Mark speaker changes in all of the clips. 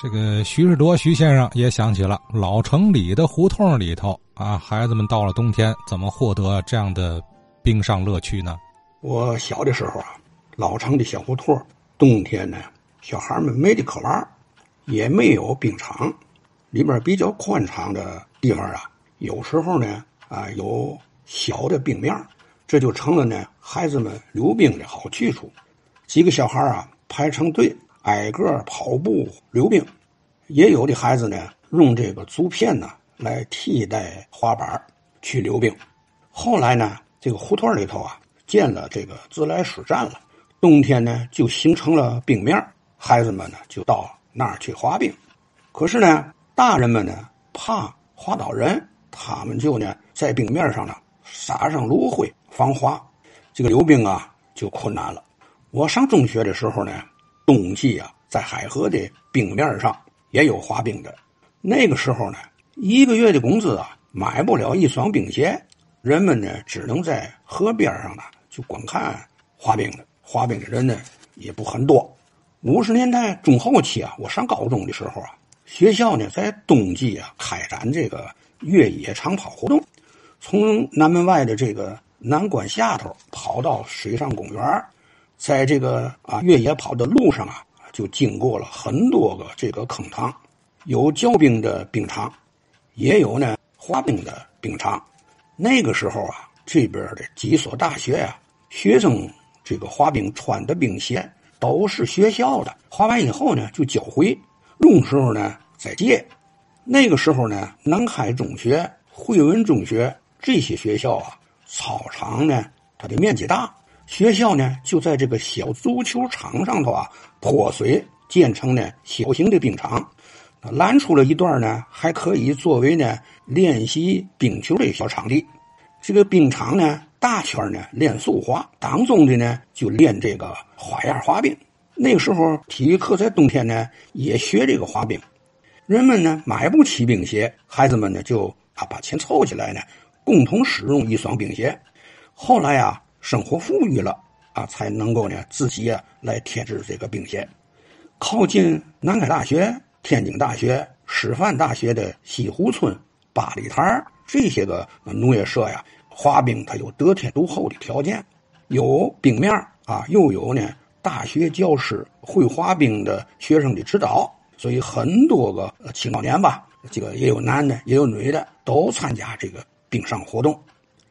Speaker 1: 这个徐世铎徐先生也想起了老城里的胡同里头啊，孩子们到了冬天怎么获得这样的冰上乐趣呢？
Speaker 2: 我小的时候啊，老城的小胡同冬天呢，小孩们没地可玩，也没有冰场，里边比较宽敞的地方啊，有时候呢啊有小的冰面，这就成了呢孩子们溜冰的好去处。几个小孩啊排成队。矮个跑步溜冰，也有的孩子呢用这个竹片呢来替代滑板去溜冰。后来呢，这个胡同里头啊建了这个自来水站了，冬天呢就形成了冰面，孩子们呢就到那儿去滑冰。可是呢，大人们呢怕滑倒人，他们就呢在冰面上呢撒上芦灰防滑，这个溜冰啊就困难了。我上中学的时候呢。冬季啊，在海河的冰面上也有滑冰的。那个时候呢，一个月的工资啊，买不了一双冰鞋，人们呢只能在河边上呢就观看滑冰的。滑冰的人呢也不很多。五十年代中后期啊，我上高中的时候啊，学校呢在冬季啊开展这个越野长跑活动，从南门外的这个南关下头跑到水上公园。在这个啊越野跑的路上啊，就经过了很多个这个坑塘，有教冰的冰场，也有呢滑冰的冰场。那个时候啊，这边的几所大学呀，学生这个滑冰穿的冰鞋都是学校的，滑完以后呢就交回，用时候呢再借。那个时候呢，南开中学、汇文中学这些学校啊，操场呢它的面积大。学校呢，就在这个小足球场上头啊，泼水建成呢小型的冰场，拦出了一段呢，还可以作为呢练习冰球的小场地。这个冰场呢，大圈呢练速滑，当中的呢就练这个花样滑冰。那个时候体育课在冬天呢也学这个滑冰。人们呢买不起冰鞋，孩子们呢就啊把钱凑起来呢，共同使用一双冰鞋。后来啊。生活富裕了啊，才能够呢自己啊来添置这个冰鞋。靠近南开大学、天津大学、师范大学的西湖村、八里台这些个农业社呀，滑冰它有得天独厚的条件，有冰面啊，又有呢大学教师会滑冰的学生的指导，所以很多个青少年吧，这个也有男的也有女的，都参加这个冰上活动。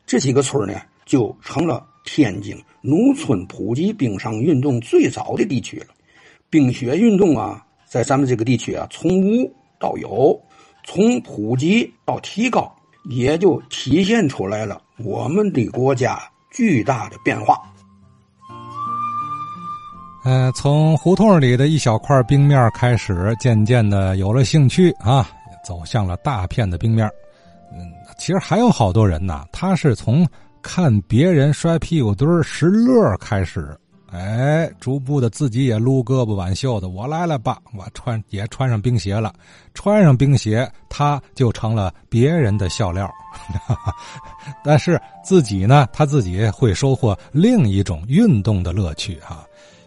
Speaker 2: 这几个村呢，就成了。天津农村普及冰上运动最早的地区了，冰雪运动啊，在咱们这个地区啊，从无到有，从普及到提高，也就体现出来了我们的国家巨大的变化。
Speaker 1: 嗯，从胡同里的一小块冰面开始，渐渐的有了兴趣啊，走向了大片的冰面。嗯，其实还有好多人呢，他是从。看别人摔屁股墩儿拾乐开始，哎，逐步的自己也撸胳膊挽袖子，我来了吧，我穿也穿上冰鞋了，穿上冰鞋，他就成了别人的笑料。但是自己呢，他自己会收获另一种运动的乐趣哈。